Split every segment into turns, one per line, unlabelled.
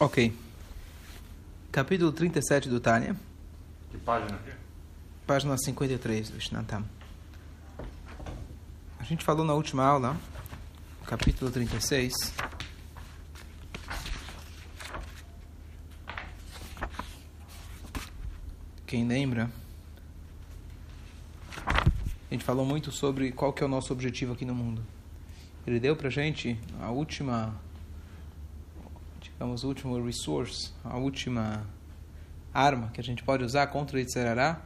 Ok. Capítulo 37 do Tânia.
Que página aqui?
Página 53 do Shnatam. A gente falou na última aula, capítulo 36. Quem lembra? A gente falou muito sobre qual que é o nosso objetivo aqui no mundo. Ele deu pra gente a última digamos, o último resource, a última arma que a gente pode usar contra o Yitzhará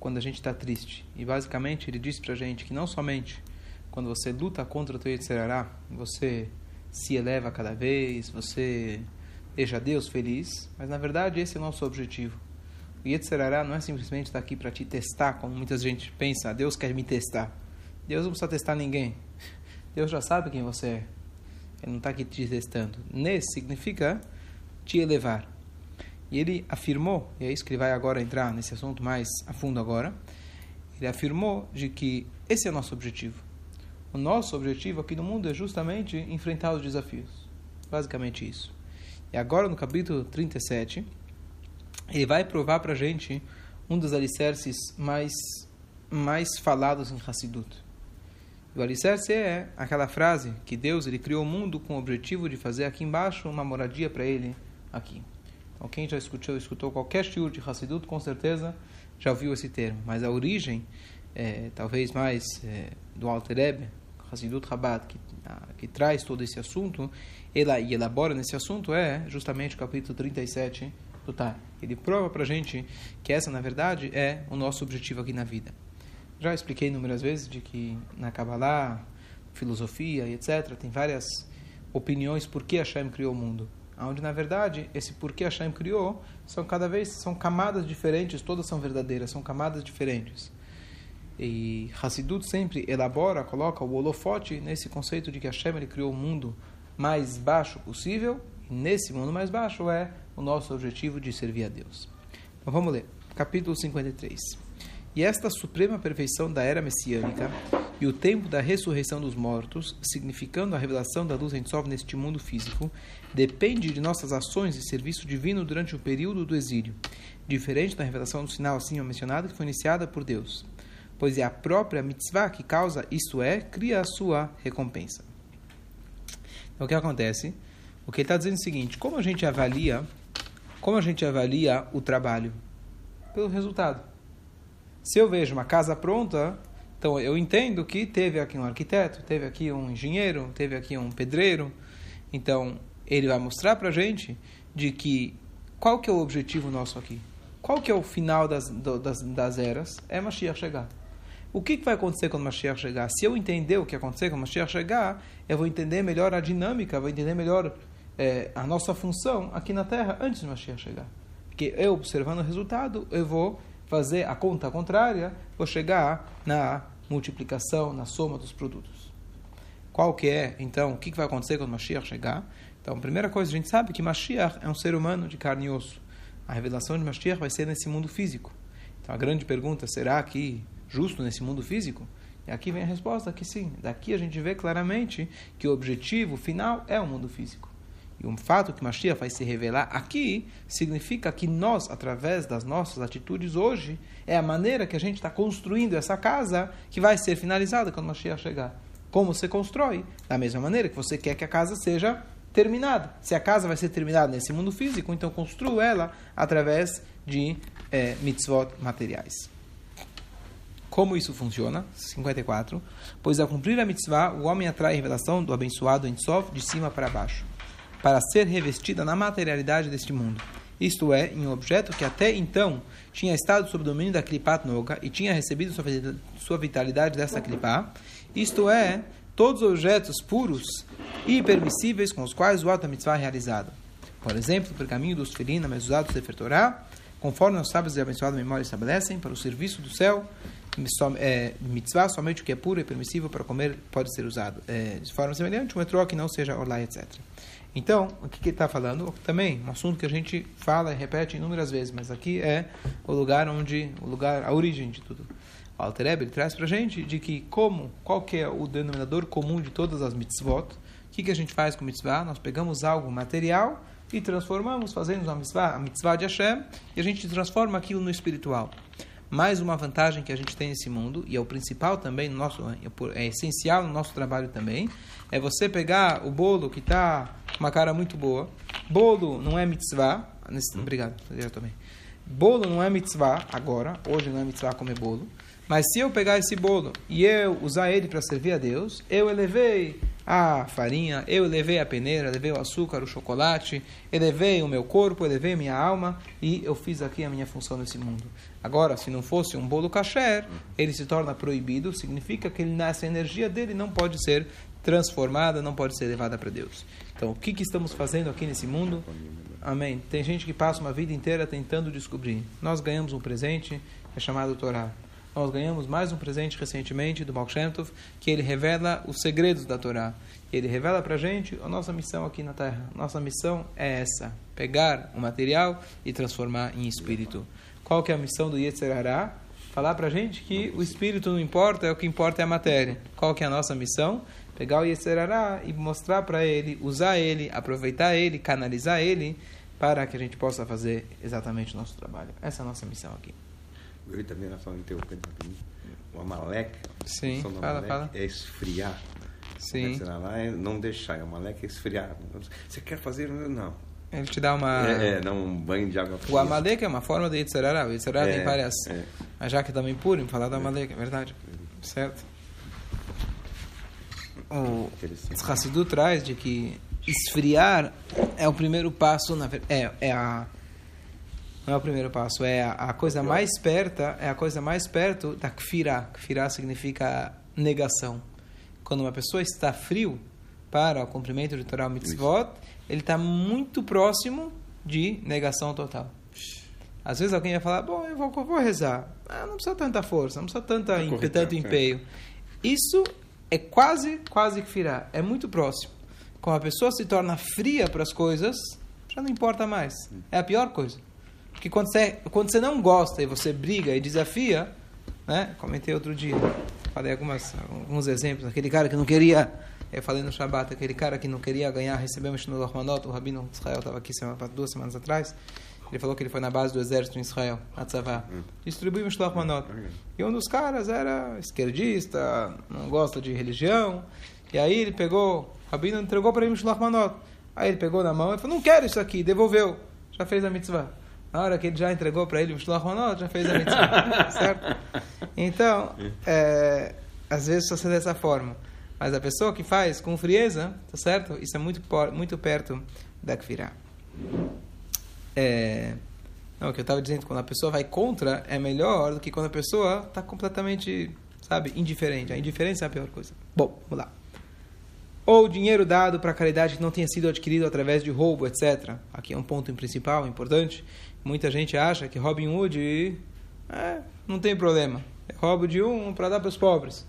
quando a gente está triste. E basicamente ele diz para a gente que não somente quando você luta contra o teu Yitzhará, você se eleva cada vez, você deixa Deus feliz, mas na verdade esse é o nosso objetivo. O Yitzhará não é simplesmente estar aqui para te testar, como muita gente pensa, Deus quer me testar. Deus não precisa testar ninguém. Deus já sabe quem você é. Ele não está aqui te testando. Nesse significa te elevar. E ele afirmou, e é isso que ele vai agora entrar nesse assunto mais a fundo agora, ele afirmou de que esse é o nosso objetivo. O nosso objetivo aqui no mundo é justamente enfrentar os desafios. Basicamente isso. E agora no capítulo 37, ele vai provar para a gente um dos alicerces mais, mais falados em Hassidut. O alicerce é aquela frase que Deus ele criou o mundo com o objetivo de fazer aqui embaixo uma moradia para ele aqui. Então quem já escutou, escutou qualquer estilo de Hassidut, com certeza já ouviu esse termo. Mas a origem, é, talvez mais é, do Alter Rebbe, Hassidut Rabat, que, a, que traz todo esse assunto ela, e elabora nesse assunto, é justamente o capítulo 37 do Tar. Ele prova para gente que essa, na verdade, é o nosso objetivo aqui na vida. Já expliquei inúmeras vezes de que na Kabbalah, filosofia e etc., tem várias opiniões por que Hashem criou o mundo. Onde, na verdade, esse por que Hashem criou são cada vez são camadas diferentes, todas são verdadeiras, são camadas diferentes. E Hassidut sempre elabora, coloca o holofote nesse conceito de que Hashem ele criou o mundo mais baixo possível, e nesse mundo mais baixo é o nosso objetivo de servir a Deus. Então vamos ler, capítulo 53. E esta suprema perfeição da era messiânica e o tempo da ressurreição dos mortos, significando a revelação da luz em Sov neste mundo físico, depende de nossas ações e serviço divino durante o período do exílio, diferente da revelação do sinal acima mencionado que foi iniciada por Deus, pois é a própria mitzvah que causa, isto é, cria a sua recompensa. Então o que acontece? O que ele está dizendo é o seguinte: como a gente avalia, como a gente avalia o trabalho? Pelo resultado. Se eu vejo uma casa pronta, então eu entendo que teve aqui um arquiteto, teve aqui um engenheiro, teve aqui um pedreiro. Então ele vai mostrar para gente de que qual que é o objetivo nosso aqui. Qual que é o final das, das, das eras? É Mashiach chegar. O que, que vai acontecer quando Mashiach chegar? Se eu entender o que acontecer quando Mashiach chegar, eu vou entender melhor a dinâmica, vou entender melhor é, a nossa função aqui na Terra antes de Mashiach chegar. Porque eu, observando o resultado, eu vou fazer a conta contrária, vou chegar na multiplicação, na soma dos produtos. Qual que é, então, o que vai acontecer quando Mashiach chegar? Então, a primeira coisa, a gente sabe que Mashiach é um ser humano de carne e osso. A revelação de Mashiach vai ser nesse mundo físico. Então, a grande pergunta, será que justo nesse mundo físico? E aqui vem a resposta que sim. Daqui a gente vê claramente que o objetivo final é o mundo físico. E o fato que Mashiach vai se revelar aqui significa que nós, através das nossas atitudes hoje, é a maneira que a gente está construindo essa casa que vai ser finalizada quando Mashiach chegar. Como você constrói? Da mesma maneira que você quer que a casa seja terminada. Se a casa vai ser terminada nesse mundo físico, então construa ela através de é, mitzvot materiais. Como isso funciona? 54. Pois ao cumprir a mitzvah, o homem atrai a revelação do abençoado em Sof de cima para baixo para ser revestida na materialidade deste mundo. Isto é, em um objeto que até então tinha estado sob domínio da Klipat Noga e tinha recebido sua vitalidade dessa Klipá, isto é, todos os objetos puros e permissíveis com os quais o Alta Mitzvah é realizado. Por exemplo, o pergaminho dos Felina, mas usados de Torá, conforme os sábios e abençoada memória estabelecem, para o serviço do céu, é, mitzvah, somente o que é puro e permissível para comer pode ser usado. É, de forma semelhante, um etró que não seja orlai, etc. Então, o que, ele está falando? Também, um assunto que a gente fala e repete inúmeras vezes, mas aqui é o lugar onde, o lugar, a origem de tudo. O Alter Eber traz para a gente de que como, qual que é o denominador comum de todas as mitzvot, o que, que a gente faz com mitzvah? Nós pegamos algo material e transformamos, fazemos a mitzvah, a mitzvah de Hashem, e a gente transforma aquilo no espiritual. Mais uma vantagem que a gente tem nesse mundo, e é o principal também, no nosso, é essencial no nosso trabalho também, é você pegar o bolo que está uma cara muito boa. Bolo não é mitzvah. Nesse, obrigado, eu também. Bolo não é mitzvah agora, hoje não é mitzvah comer bolo. Mas se eu pegar esse bolo e eu usar ele para servir a Deus, eu elevei a farinha, eu elevei a peneira, elevei o açúcar, o chocolate, elevei o meu corpo, elevei minha alma e eu fiz aqui a minha função nesse mundo. Agora, se não fosse um bolo kasher, ele se torna proibido, significa que ele, essa energia dele não pode ser transformada, não pode ser levada para Deus. Então, o que, que estamos fazendo aqui nesse mundo? Amém. Tem gente que passa uma vida inteira tentando descobrir. Nós ganhamos um presente, é chamado Torá. Nós ganhamos mais um presente recentemente do Baal Shem Tov, que ele revela os segredos da Torá. Ele revela para a gente a nossa missão aqui na Terra. Nossa missão é essa: pegar o material e transformar em espírito. Qual que é a missão do Yetzirará? Falar para a gente que o espírito não importa, é o que importa é a matéria. Qual que é a nossa missão? Pegar o Yeserará e mostrar para ele, usar ele, aproveitar ele, canalizar ele, para que a gente possa fazer exatamente o nosso trabalho. Essa é a nossa missão aqui.
Eu também só interrompendo o Amalek,
Sim, fala,
Amalek
fala.
é esfriar.
Sim.
Lá é não deixar, o Amalek é esfriar. Você quer fazer? Não.
Ele te dá uma.
É, é dá um banho de água
fria. O Amalek é uma forma de Yitzhará. O Yitzhará
é,
tem várias.
É.
Mas já que também puro, falar do Amalek, é verdade. Certo? O Hassidu traz de que esfriar é o primeiro passo na é, é a não é o primeiro passo é a, a coisa mais perto é a coisa mais perto da kfirá kfirá significa negação. Quando uma pessoa está frio para o cumprimento de Torah mitzvot ele está muito próximo de negação total. Às vezes alguém vai falar bom eu vou, eu vou rezar. Ah, não precisa tanta força não precisa tanta, tanto empenho. Isso é quase, quase que virá. É muito próximo. Quando a pessoa se torna fria para as coisas, já não importa mais. É a pior coisa. Porque quando você, quando você não gosta e você briga e desafia, né? Comentei outro dia, falei algumas, alguns exemplos. Aquele cara que não queria, eu falei no Shabbat, aquele cara que não queria ganhar, recebeu o Shinu Rahmanot, o Rabino Israel estava aqui semana, duas semanas atrás. Ele falou que ele foi na base do exército em Israel, na Tzavá. Hum. Distribuiu um Manot. E um dos caras era esquerdista, não gosta de religião. E aí ele pegou, o Rabino entregou para ele um Manot. Aí ele pegou na mão e falou, não quero isso aqui, devolveu. Já fez a mitzvah. Na hora que ele já entregou para ele um Manot, já fez a mitzvah. certo? Então, é, às vezes sucede dessa forma. Mas a pessoa que faz com frieza, tá certo? Isso é muito, muito perto da Kfirah. É, não, o que eu estava dizendo, quando a pessoa vai contra, é melhor do que quando a pessoa está completamente, sabe, indiferente. A indiferença é a pior coisa. Bom, vamos lá. Ou dinheiro dado para caridade que não tenha sido adquirido através de roubo, etc. Aqui é um ponto principal, importante. Muita gente acha que Robin Hood é, não tem problema. É roubo de um para dar para os pobres.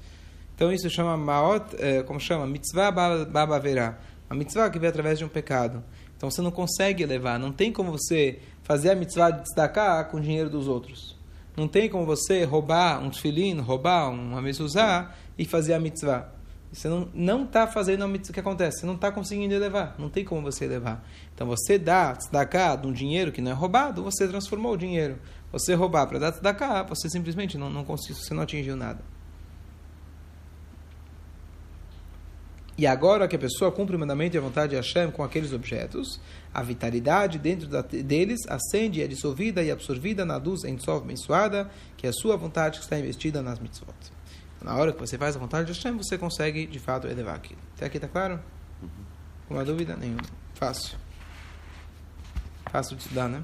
Então isso chama maot, é, como chama? Mitzvah babaverá. A mitzvah que vem através de um pecado. Então você não consegue levar, não tem como você fazer a mitzvah de destacar com o dinheiro dos outros. Não tem como você roubar um filhinho, roubar uma mezuzá e fazer a mitzvah. Você não não está fazendo a mitzvah. O que acontece? Você não está conseguindo elevar. Não tem como você elevar. Então você dá tzedakah de um dinheiro que não é roubado, você transformou o dinheiro. Você roubar para dar tzedakah, você simplesmente não, não conseguiu, você não atingiu nada. E agora que a pessoa cumpre o mandamento e a vontade de Hashem com aqueles objetos, a vitalidade dentro da, deles acende, é dissolvida e absorvida na luz Sov mensuada, que é a sua vontade que está investida nas mitzvot. Na hora que você faz a vontade de Hashem, você consegue, de fato, elevar aquilo. Até aqui está claro? Uhum. Uma dúvida? Nenhuma. Fácil. Fácil de estudar, né?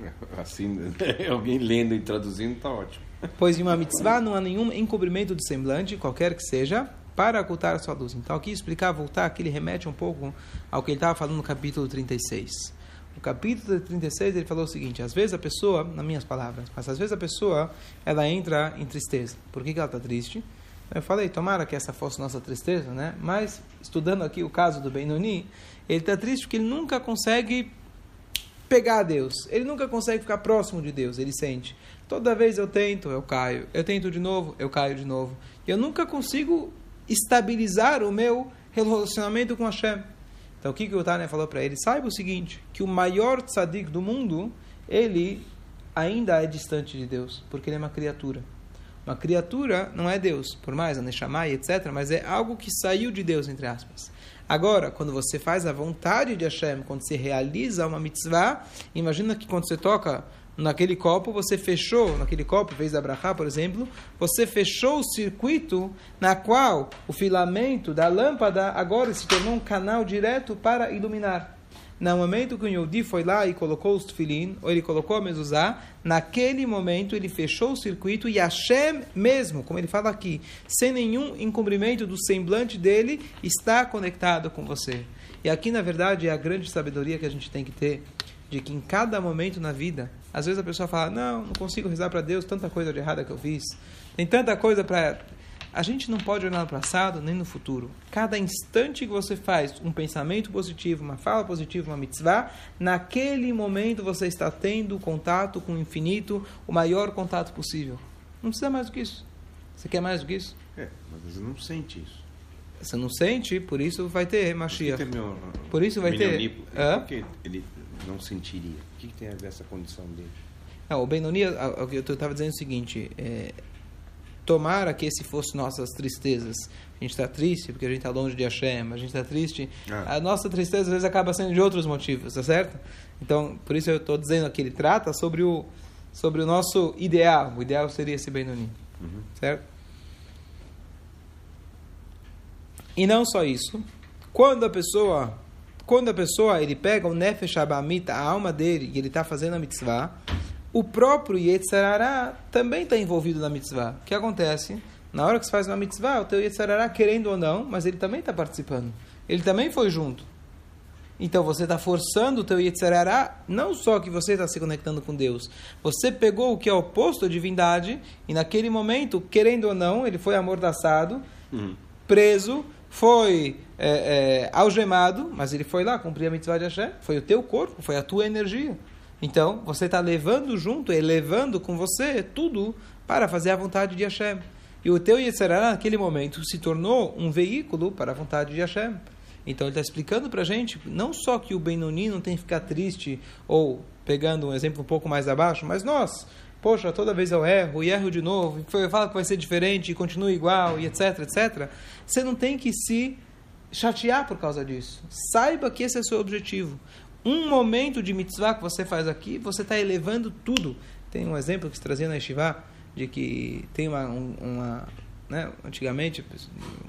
Assim, alguém lendo e traduzindo está ótimo.
Pois em uma mitzvah não há nenhum encobrimento do semblante, qualquer que seja, para ocultar a sua luz. Então, aqui explicar, voltar, aqui ele remete um pouco ao que ele estava falando no capítulo 36. No capítulo 36 ele falou o seguinte: às vezes a pessoa, nas minhas palavras, mas às vezes a pessoa ela entra em tristeza. Por que, que ela está triste? Eu falei, tomara que essa fosse nossa tristeza, né? Mas, estudando aqui o caso do Benoni, ele está triste porque ele nunca consegue pegar Deus. Ele nunca consegue ficar próximo de Deus, ele sente. Toda vez eu tento, eu caio. Eu tento de novo, eu caio de novo. Eu nunca consigo estabilizar o meu relacionamento com Hashem. Então o que, que o Tânia falou para ele? Saiba o seguinte, que o maior tzadik do mundo, ele ainda é distante de Deus, porque ele é uma criatura. Uma criatura não é Deus, por mais a Neshamai, etc., mas é algo que saiu de Deus, entre aspas. Agora, quando você faz a vontade de Hashem, quando você realiza uma mitzvah, imagina que quando você toca naquele copo, você fechou, naquele copo, fez a brachá, por exemplo, você fechou o circuito na qual o filamento da lâmpada agora se tornou um canal direto para iluminar. No momento que o Yodi foi lá e colocou os tefilin, ou ele colocou a mezuzá, naquele momento ele fechou o circuito e Hashem mesmo, como ele fala aqui, sem nenhum encobrimento do semblante dele, está conectado com você. E aqui, na verdade, é a grande sabedoria que a gente tem que ter, de que em cada momento na vida, às vezes a pessoa fala, não, não consigo rezar para Deus, tanta coisa de errada que eu fiz, tem tanta coisa para a gente não pode olhar no passado nem no futuro. Cada instante que você faz um pensamento positivo, uma fala positiva, uma mitzvah, naquele momento você está tendo contato com o infinito, o maior contato possível. Não precisa mais do que isso. Você quer mais do que isso?
É, mas você não sente isso.
Você não sente, por isso vai ter Mashiach.
Por, meu,
por isso vai ter.
Por que ele não sentiria? O que, que tem a ver essa condição dele?
Não, o Benoni, eu estava dizendo o seguinte: é, tomara que esse fosse nossas tristezas. A gente está triste porque a gente está longe de Hashem, a gente está triste. Ah. A nossa tristeza às vezes acaba sendo de outros motivos, tá certo? Então, por isso eu estou dizendo que ele trata sobre o, sobre o nosso ideal. O ideal seria esse Benoni, uhum. certo? E não só isso. Quando a pessoa, quando a pessoa ele pega o nefesh abamita, a alma dele, e ele está fazendo a mitzvah, o próprio Yetzirará também está envolvido na mitzvah. O que acontece? Na hora que você faz uma mitzvah, o teu Yetzirará, querendo ou não, mas ele também está participando. Ele também foi junto. Então você está forçando o teu Yetzirará, não só que você está se conectando com Deus, você pegou o que é oposto à divindade, e naquele momento, querendo ou não, ele foi amordaçado, uhum. preso, foi é, é, algemado, mas ele foi lá cumprir a mitzvah de Hashem, foi o teu corpo, foi a tua energia. Então, você está levando junto, elevando com você tudo para fazer a vontade de Hashem. E o teu Yetzirah, naquele momento, se tornou um veículo para a vontade de Hashem. Então, ele está explicando para a gente, não só que o Benoni não tem que ficar triste, ou pegando um exemplo um pouco mais abaixo, mas nós, poxa, toda vez eu erro, e erro de novo, e fala que vai ser diferente, e continua igual, e etc, etc. Você não tem que se chatear por causa disso. Saiba que esse é o seu objetivo um momento de mitzvah que você faz aqui, você está elevando tudo. Tem um exemplo que se trazia na Yeshiva, de que tem uma, uma né, antigamente,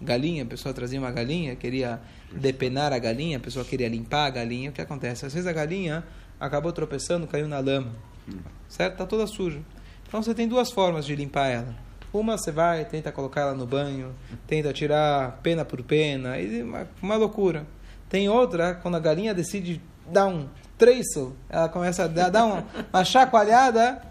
galinha, a pessoa trazia uma galinha, queria depenar a galinha, a pessoa queria limpar a galinha, o que acontece? Às vezes a galinha acabou tropeçando, caiu na lama, certo? Está toda suja. Então você tem duas formas de limpar ela. Uma você vai, tenta colocar ela no banho, tenta tirar pena por pena, uma, uma loucura. Tem outra, quando a galinha decide dá um treiço, ela começa a dar uma, uma chacoalhada,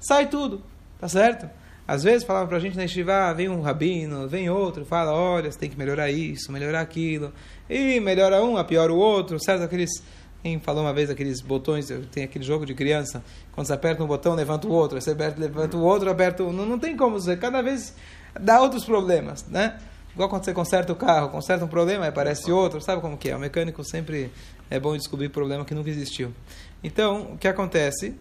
sai tudo, tá certo? Às vezes falava pra gente na estiva, vem um rabino, vem outro, fala, olha, você tem que melhorar isso, melhorar aquilo, e melhora um, piora o outro, certo? Aqueles, quem falou uma vez aqueles botões, tem aquele jogo de criança, quando você aperta um botão, levanta o outro, você aperta, levanta o outro, aperta o... Não, não tem como, você cada vez dá outros problemas, né? Igual quando você conserta o carro, conserta um problema, aparece outro, sabe como que é? O mecânico sempre é bom descobrir problema que nunca existiu. Então, o que acontece?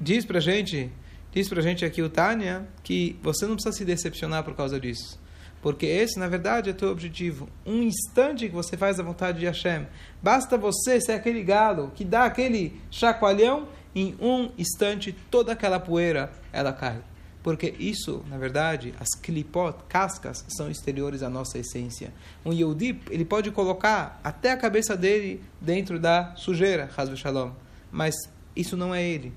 Diz pra gente, diz pra gente aqui o Tânia, que você não precisa se decepcionar por causa disso. Porque esse, na verdade, é o teu objetivo. Um instante que você faz a vontade de Hashem. Basta você ser aquele galo que dá aquele chacoalhão, em um instante toda aquela poeira ela cai. Porque isso, na verdade, as clipot, cascas, são exteriores à nossa essência. Um Yehudi, ele pode colocar até a cabeça dele dentro da sujeira, Hazve Shalom. Mas isso não é ele.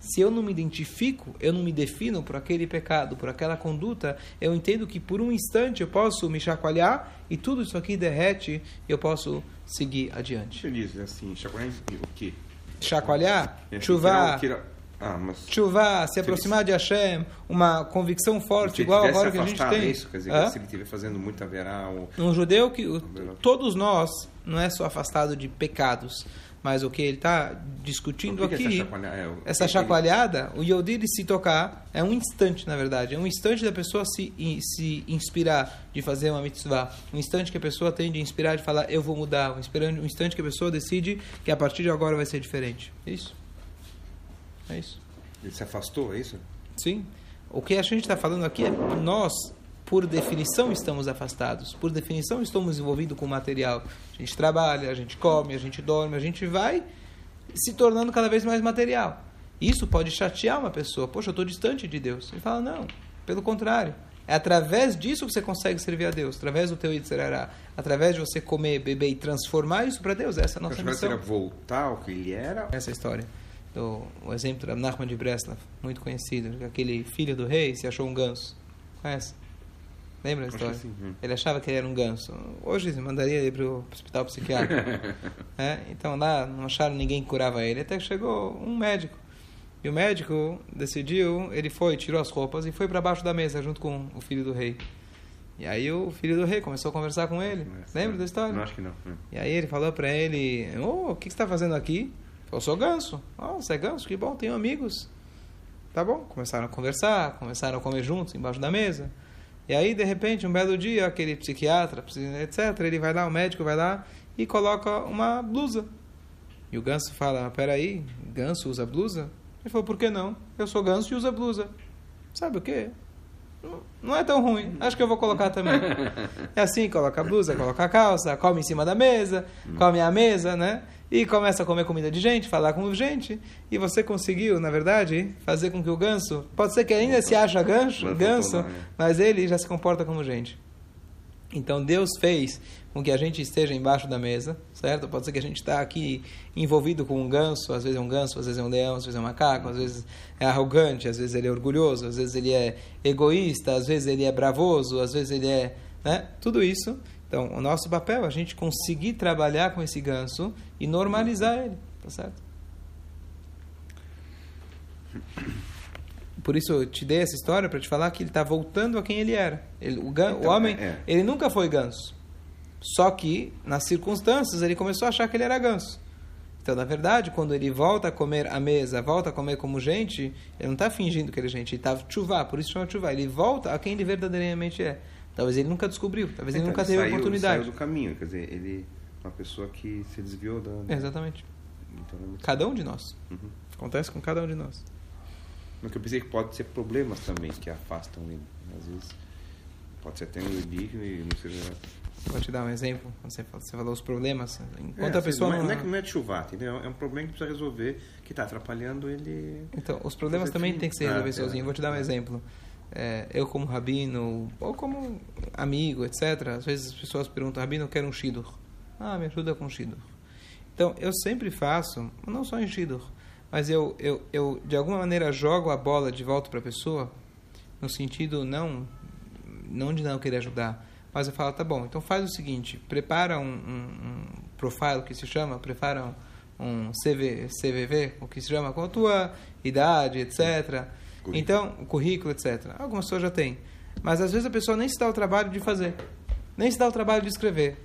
Se eu não me identifico, eu não me defino por aquele pecado, por aquela conduta, eu entendo que por um instante eu posso me chacoalhar e tudo isso aqui derrete e eu posso seguir adiante.
Feliz, assim, chacoalhar o quê?
Chacoalhar, é, chuvar
ah, mas...
Chuva, se aproximar de Hashem, uma convicção forte, igual agora que a gente tem.
Isso, quer dizer, se ele estiver fazendo muito haverá.
Um judeu que. Todos nós, não é só afastado de pecados, Mas o que ele está discutindo
que que
aqui,
essa chacoalhada é? O-
essa chacoalhada, o Yodi de se tocar, é um instante, na verdade. É um instante da pessoa se, se inspirar de fazer uma mitzvah. Um instante que a pessoa tem de inspirar, de falar, eu vou mudar. Um instante, um instante que a pessoa decide que a partir de agora vai ser diferente. É isso. É isso.
Ele se afastou, é isso?
Sim. O que a gente está falando aqui é nós, por definição, estamos afastados. Por definição, estamos envolvidos com o material. A gente trabalha, a gente come, a gente dorme, a gente vai se tornando cada vez mais material. Isso pode chatear uma pessoa. Poxa, eu estou distante de Deus. Ele fala, não, pelo contrário. É através disso que você consegue servir a Deus, através do teu Yitzhará, através de você comer, beber e transformar isso para Deus. Essa é a nossa missão
era voltar ao que ele era.
essa história. Do, o exemplo da Nachman de Breslav, muito conhecido. Aquele filho do rei se achou um ganso. Conhece? Lembra da
Acho
história?
hum.
Ele achava que ele era um ganso. Hoje se mandaria ele para o hospital psiquiátrico. É, Então lá não acharam ninguém que curava ele. Até que chegou um médico. E o médico decidiu, ele foi, tirou as roupas e foi para baixo da mesa junto com o filho do rei. E aí o filho do rei começou a conversar com ele. Lembra da história?
Não, acho que não. Hum.
E aí ele falou pra ele, ô, o que que você está fazendo aqui? Eu sou ganso. Oh, você é ganso? Que bom, tenho amigos. Tá bom. Começaram a conversar, começaram a comer juntos embaixo da mesa. E aí, de repente, um belo dia, aquele psiquiatra, etc., ele vai lá, o médico vai lá e coloca uma blusa. E o ganso fala, peraí, ganso usa blusa? Ele falou, por que não? Eu sou ganso e usa blusa. Sabe o quê? Não- é tão ruim. Acho que eu vou colocar também. É assim, coloca a blusa, coloca a calça, come em cima da mesa, come à mesa, né? E começa a comer comida de gente, falar com gente. E você conseguiu, na verdade, fazer com que o ganso... Pode ser que ainda se acha gancho,
Mas
ganso, mas ele já se comporta como gente. Então Deus fez com que a gente esteja embaixo da mesa, certo? Pode ser que a gente está aqui envolvido com um ganso, às vezes é um ganso, às vezes é um leão, às vezes é um macaco, às vezes é arrogante, às vezes ele é orgulhoso, às vezes ele é egoísta, às vezes ele é bravoso, às vezes ele é, né? Tudo isso. Então, o nosso papel é a gente conseguir trabalhar com esse ganso e normalizar ele, tá certo? Por isso eu te dei essa história para te falar que ele está voltando a quem ele era. Ele, o, gan-
Então,
o homem,
é, é.
ele nunca foi ganso. Só que, nas circunstâncias, ele começou a achar que ele era ganso. Então, na verdade, quando ele volta a comer à mesa, volta a comer como gente, ele não está fingindo que ele é gente, ele está chuvá, por isso chama chuvá. Ele volta a quem ele verdadeiramente é. Talvez ele nunca descobriu, talvez ele
Então,
nunca teve a
saiu-
oportunidade.
Saiu do caminho, quer dizer, ele é uma pessoa que se desviou da.
Exatamente.
Então, é muito-
Cada um de nós.
Uhum.
Acontece com cada um de nós.
Mas que eu pensei que pode ser problemas também que afastam ele. Às vezes pode ser até um relíquio e não seja.
Vou te dar um exemplo. Você falou, você falou os problemas. Enquanto
É,
a pessoa
não, é,
não...
é não é de chuvar, entendeu? É um problema que precisa resolver, que está atrapalhando ele.
Então, os problemas também têm que ser
Ah,
resolvidos
é.
sozinho. Vou te dar um exemplo. É, eu como rabino, ou como amigo, etc. Às vezes as pessoas perguntam, rabino, eu quero um shidur. Ah, me ajuda com shidur. Então, eu sempre faço, não só em shidur, mas eu, eu, eu de alguma maneira jogo a bola de volta para a pessoa, no sentido não, não de não querer ajudar, mas eu falo, tá bom, então faz o seguinte, prepara um, um, um profile que se chama, prepara um, um CV, CVV, o que se chama, com a tua idade, etc.
Currículo.
Então, o currículo, etc. Algumas pessoas já têm. Mas às vezes a pessoa nem se dá o trabalho de fazer, nem se dá o trabalho de escrever.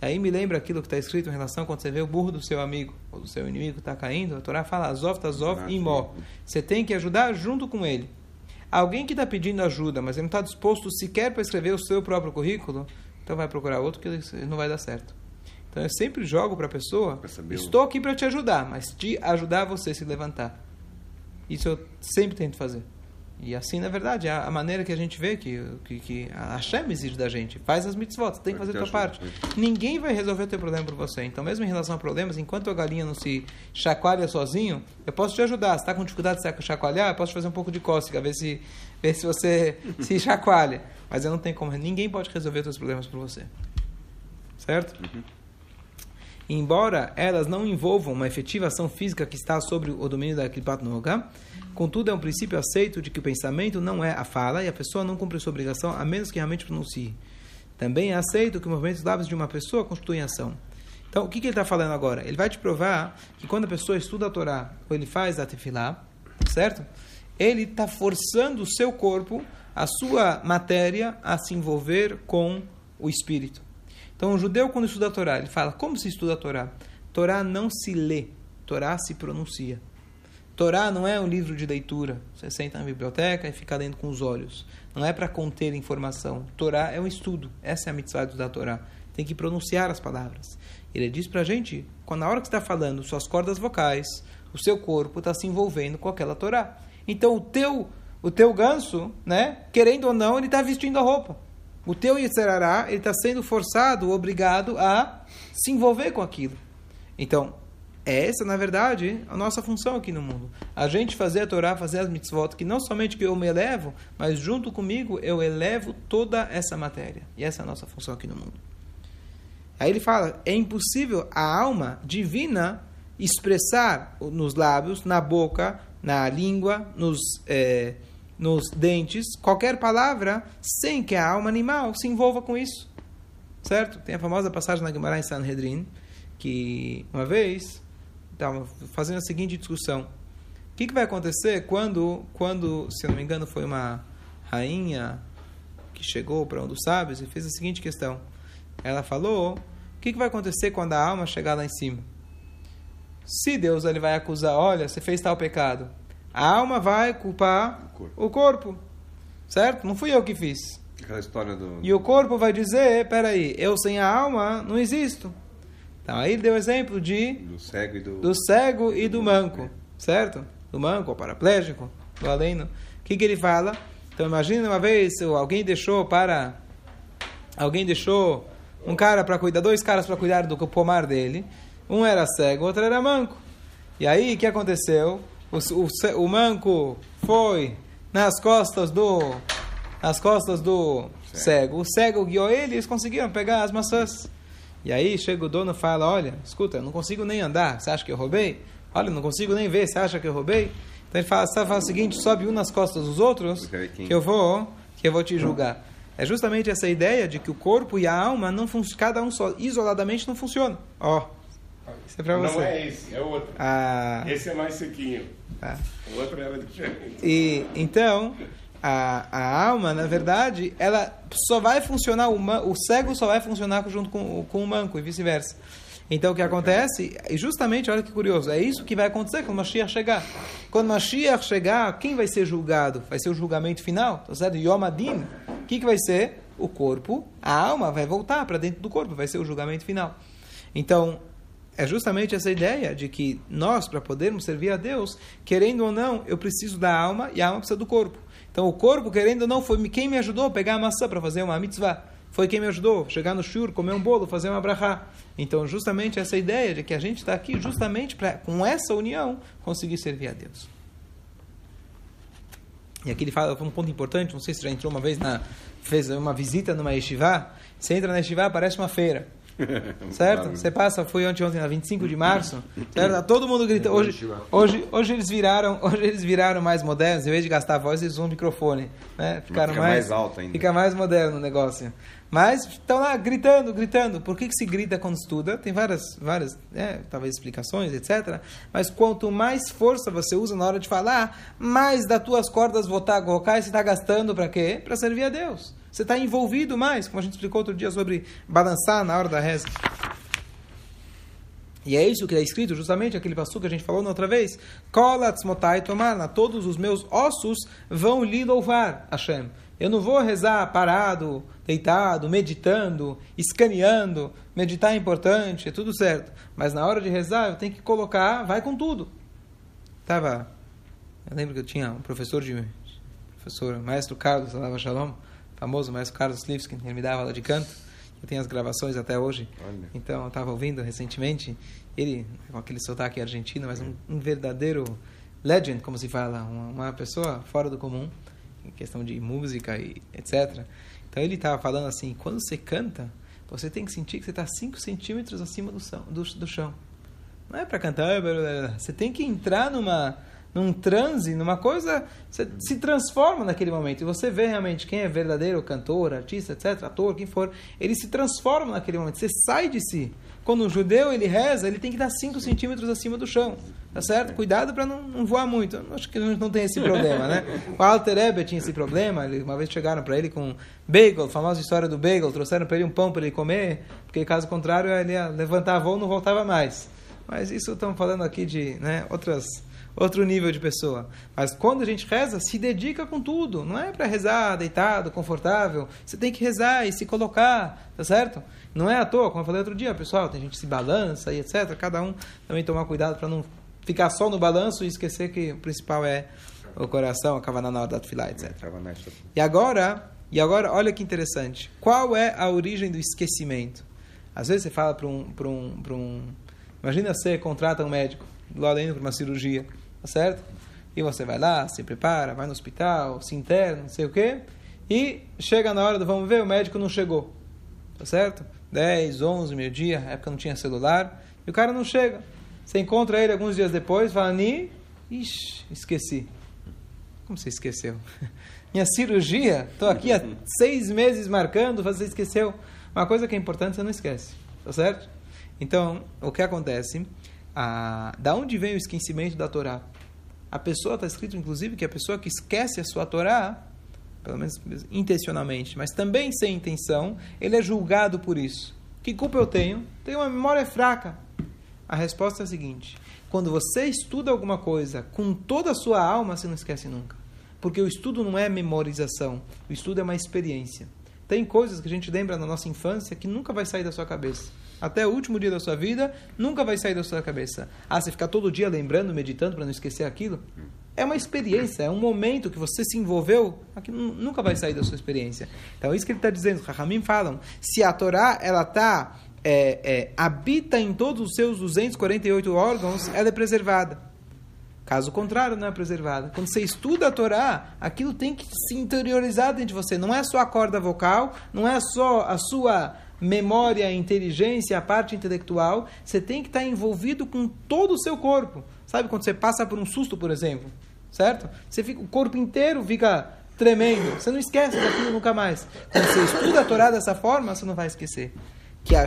Aí me lembra aquilo que está escrito em relação quando você vê o burro do seu amigo ou do seu inimigo está caindo. A Torá fala Azov, Tazov
Ah,
e. Mó. Você tem que ajudar junto com ele. Alguém que está pedindo ajuda, mas ele não está disposto sequer para escrever o seu próprio currículo, então vai procurar outro que não vai dar certo. Então eu sempre jogo para a pessoa: estou aqui para te ajudar, mas te ajudar você a se levantar. Isso eu sempre tento fazer. E assim, na verdade, é a maneira que a gente vê que, que, que a Hashem exige da gente. Faz as mitzvot, tem que fazer a tua
Te
parte. Ninguém vai resolver o teu problema por você. Então, mesmo em relação a problemas, enquanto a galinha não se chacoalha sozinho, eu posso te ajudar. Se está com dificuldade de se chacoalhar, eu posso te fazer um pouco de cócega, ver se, ver se você se chacoalha. Mas eu não tenho como. Ninguém pode resolver os teus problemas por você. Certo? Embora elas não envolvam uma efetiva ação física que está sobre o domínio da Klipat Noga, contudo é um princípio aceito de que o pensamento não é a fala e a pessoa não cumpre sua obrigação a menos que realmente pronuncie. Também é aceito que o movimento dos lábios de uma pessoa constitui ação. Então, o que, que ele está falando agora? Ele vai te provar que quando a pessoa estuda a Torá ou ele faz a tefilá, certo? Ele está forçando o seu corpo, a sua matéria, a se envolver com o espírito. Então, o judeu, quando estuda a Torá, ele fala: como se estuda a Torá? Torá não se lê, Torá se pronuncia. Torá não é um livro de leitura. Você senta na biblioteca e fica lendo com os olhos. Não é para conter informação. Torá é um estudo. Essa é a mitzvah da Torá. Tem que pronunciar as palavras. Ele diz para a gente, quando na hora que está falando, suas cordas vocais, o seu corpo está se envolvendo com aquela Torá. Então o teu, o teu ganso, né, querendo ou não, ele está vestindo a roupa. O teu Yetzerará, ele está sendo forçado, obrigado a se envolver com aquilo. Então, é essa, na verdade, a nossa função aqui no mundo. A gente fazer a Torá, fazer as mitzvot, que não somente que eu me elevo, mas junto comigo eu elevo toda essa matéria. E essa é a nossa função aqui no mundo. Aí ele fala: é impossível a alma divina expressar nos lábios, na boca, na língua, nos, é, nos dentes, qualquer palavra, sem que a alma animal se envolva com isso. Certo? Tem a famosa passagem na Gemara em Sanhedrin, que uma vez estavam fazendo a seguinte discussão. O que, que vai acontecer quando, quando, se eu não me engano, foi uma rainha que chegou para um dos sábios e fez a seguinte questão. Ela falou: o que, que vai acontecer quando a alma chegar lá em cima? Se Deus ele vai acusar, olha, você fez tal pecado, a alma vai culpar o corpo, o corpo certo? Não fui eu que fiz.
Aquela história do.
E o corpo vai dizer: peraí, eu sem a alma não existo. Então aí ele deu exemplo de
do cego e do,
do cego e do manco, certo? Do manco, o paraplégico, do aleno. O que, que ele fala? Então imagina uma vez alguém deixou para alguém deixou um cara para cuidar, dois caras para cuidar do pomar dele. Um era cego, o outro era manco. E aí o que aconteceu? O, o, o manco foi nas costas do nas costas do cego. O cego guiou ele e eles conseguiram pegar as maçãs. E aí chega o dono e fala: Olha, escuta, eu não consigo nem andar, você acha que eu roubei? Olha, eu não consigo nem ver, você acha que eu roubei? Então ele fala, fala o seguinte: sobe um nas costas dos outros, que eu vou, que eu vou te julgar. É justamente essa ideia de que o corpo e a alma, não cada um só, isoladamente, não funcionam. Ó, isso é pra você.
Não é esse, é outro.
Ah,
esse é mais sequinho.
Tá.
O outro era diferente.
E, então, a, a alma, na verdade, ela só vai funcionar, o, o cego só vai funcionar junto com, com o manco e vice-versa. Então o que acontece, e justamente, olha que curioso, é isso que vai acontecer quando Mashiach chegar. Quando Mashiach chegar, quem vai ser julgado? Vai ser o julgamento final, tá certo? Yom Adin. O que, que vai ser? O corpo, a alma vai voltar para dentro do corpo, vai ser o julgamento final. Então, é justamente essa ideia de que nós, para podermos servir a Deus, querendo ou não, eu preciso da alma e a alma precisa do corpo. Então o corpo, querendo ou não, foi quem me ajudou a pegar a maçã para fazer uma mitzvah. Foi quem me ajudou a chegar no shur, comer um bolo, fazer uma brachá. Então, justamente essa ideia de que a gente está aqui justamente para, com essa união, conseguir servir a Deus. E aqui ele fala um ponto importante, não sei se já entrou uma vez na fez uma visita numa yeshiva, você entra na yeshiva, parece uma feira. certo? Você passa, foi ontem, ontem, na 25 de março, certo? Tá todo mundo grita. Hoje, hoje, hoje eles viraram, hoje eles viraram mais modernos. Em vez de gastar voz, eles usam um microfone, né? Ficaram
fica
mais,
mais alto ainda.
Fica mais moderno o negócio. Mas estão lá gritando, gritando. Por que, que se grita quando estuda? Tem várias, várias, é, talvez explicações, etc. Mas quanto mais força você usa na hora de falar, mais das tuas cordas vocais você está gastando para quê? Para servir a Deus. Você está envolvido mais, como a gente explicou outro dia sobre balançar na hora da reza. E é isso que é escrito, justamente aquele passo que a gente falou na outra vez. motai tomar, todos os meus ossos vão lhe louvar, Hashem. Eu não vou rezar parado, deitado, meditando, escaneando. Meditar é importante, é tudo certo. Mas na hora de rezar, eu tenho que colocar, vai com tudo. Tava, eu lembro que eu tinha um professor de professor, maestro Carlos, Alava Shalom, famoso maestro Carlos Lipskin, ele me dava aula de canto. Eu tenho as gravações até hoje.
Olha.
Então, eu estava ouvindo recentemente, ele, com aquele sotaque argentino, mas um, um verdadeiro legend, como se fala, uma, uma, pessoa fora do comum, em questão de música e etc. Então, ele estava falando assim: quando você canta, você tem que sentir que você está 5 centímetros acima do, do, do chão. Não é para cantar, você tem que entrar numa num transe, numa coisa, você se transforma naquele momento. E você vê realmente quem é verdadeiro cantor, artista, etc., ator, quem for, ele se transforma naquele momento. Você sai de si. Quando o judeu ele reza, ele tem que estar 5 centímetros acima do chão. Tá certo? Cuidado para não, não, voar muito. Acho que a gente não tem esse problema, né? O Alter Ebe tinha esse problema. Ele, uma vez chegaram para ele com bagel, a famosa história do bagel. Trouxeram para ele um pão para ele comer, porque caso contrário ele ia levantar voo e não voltava mais. Mas isso estamos falando aqui de né, outras, outro nível de pessoa. Mas quando a gente reza, se dedica com tudo. Não é para rezar deitado, confortável. Você tem que rezar e se colocar, tá certo? Não é à toa, como eu falei outro dia, pessoal, tem gente que se balança e etc. Cada um também tomar cuidado para não ficar só no balanço e esquecer que o principal é o coração, a kavaná na hora da etc. E agora, e agora, olha que interessante. Qual é a origem do esquecimento? Às vezes você fala para um, para um, para um... Imagina você contrata um médico, lá além para uma cirurgia, tá certo? E você vai lá, se prepara, vai no hospital, se interna, não sei o quê. E chega na hora do vamos ver, o médico não chegou. Tá certo? 10, 11, meio-dia, época não tinha celular. E o cara não chega. Você encontra ele alguns dias depois, fala, Ni, ixi, esqueci. Como você esqueceu? Minha cirurgia, estou aqui há seis meses marcando, você esqueceu. Uma coisa que é importante, você não esquece. Tá certo? Então, o que acontece? Da onde vem o esquecimento da Torá? A pessoa, está escrito inclusive que a pessoa que esquece a sua Torá, pelo menos intencionalmente, mas também sem intenção, ele é julgado por isso. Que culpa eu tenho? Tenho uma memória fraca. A resposta é a seguinte: quando você estuda alguma coisa com toda a sua alma, você não esquece nunca. Porque o estudo não é memorização, o estudo é uma experiência. Tem coisas que a gente lembra na nossa infância que nunca vai sair da sua cabeça. Até o último dia da sua vida, nunca vai sair da sua cabeça. Ah, você ficar todo dia lembrando, meditando para não esquecer aquilo? É uma experiência, é um momento que você se envolveu, aquilo nunca vai sair da sua experiência. Então, é isso que ele está dizendo. Os Rahamim falam, se a Torá, ela está é, é, habita em todos os seus 248 órgãos, ela é preservada. Caso contrário, não é preservada. Quando você estuda a Torá, aquilo tem que se interiorizar dentro de você. Não é só a corda vocal, não é só a sua memória, inteligência, a parte intelectual. Você tem que estar envolvido com todo o seu corpo. Sabe quando você passa por um susto, por exemplo? Certo? Você fica, o corpo inteiro fica tremendo. Você não esquece daquilo nunca mais. Quando você estuda a Torá dessa forma, você não vai esquecer que a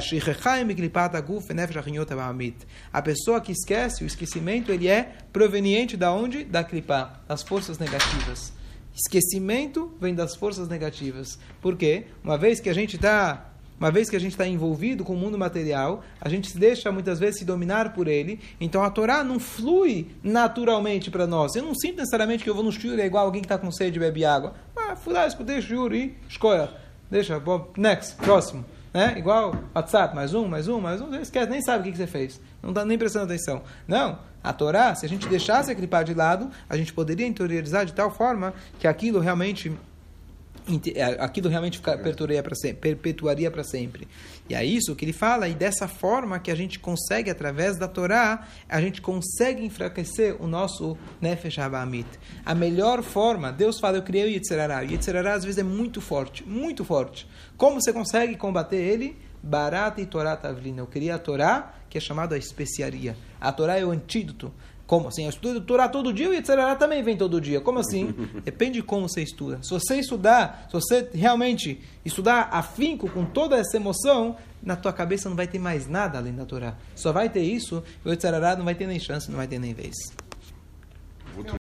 a pessoa que esquece, o esquecimento, ele é proveniente da onde? Da clipá, das forças negativas. Esquecimento vem das forças negativas. Por quê? Uma vez que a gente está uma vez que a gente está envolvido com o mundo material, a gente se deixa muitas vezes se dominar por ele. Então a Torá não flui naturalmente para nós. Eu não sinto necessariamente que eu vou no shur é igual alguém que está com sede e bebe água. Ah, fui lá, escutei o shur e escolha. Deixa, next, próximo né? Igual WhatsApp, mais um, mais um, mais um, você esquece, nem sabe o que você fez. Não está nem prestando atenção. Não, a Torá, se a gente deixasse a clipar de lado, a gente poderia interiorizar de tal forma que aquilo realmente aquilo realmente perpetuaria para sempre. E é isso que ele fala, e dessa forma que a gente consegue, através da Torá, a gente consegue enfraquecer o nosso Nefesh Habamit. A melhor forma, Deus fala, eu criei o Yitzhará. O Yitzhará às vezes é muito forte, muito forte. Como você consegue combater ele? Barata e Torá Tavlina. Eu queria a Torá, que é chamada a especiaria. A Torá é o antídoto. Como assim? Eu estudo Torá todo dia e o Yetzirará também vem todo dia. Como assim? Depende de como você estuda. Se você estudar, se você realmente estudar afinco com toda essa emoção, na tua cabeça não vai ter mais nada além da Torá. Só vai ter isso e o Yetzirará não vai ter nem chance, não vai ter nem vez.